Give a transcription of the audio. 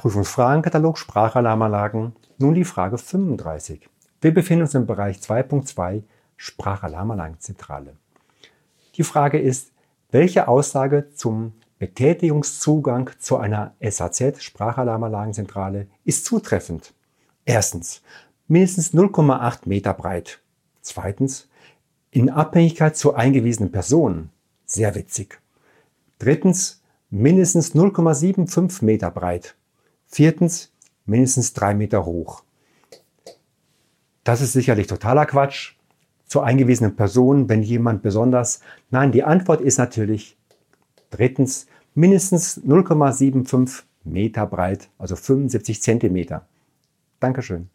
Prüfungsfragenkatalog Sprachalarmanlagen. Nun die Frage 35. Wir befinden uns im Bereich 2.2 Sprachalarmanlagenzentrale. Die Frage ist, welche Aussage zum Betätigungszugang zu einer SAZ Sprachalarmanlagenzentrale ist zutreffend? Erstens, mindestens 0,8 Meter breit. Zweitens, in Abhängigkeit zur eingewiesenen Person. Sehr witzig. Drittens, mindestens 0,75 Meter breit. Viertens, mindestens drei Meter hoch. Das ist sicherlich totaler Quatsch. Zur eingewiesenen Person, wenn jemand besonders. Nein, die Antwort ist natürlich drittens mindestens 0,75 Meter breit, also 75 Zentimeter. Dankeschön.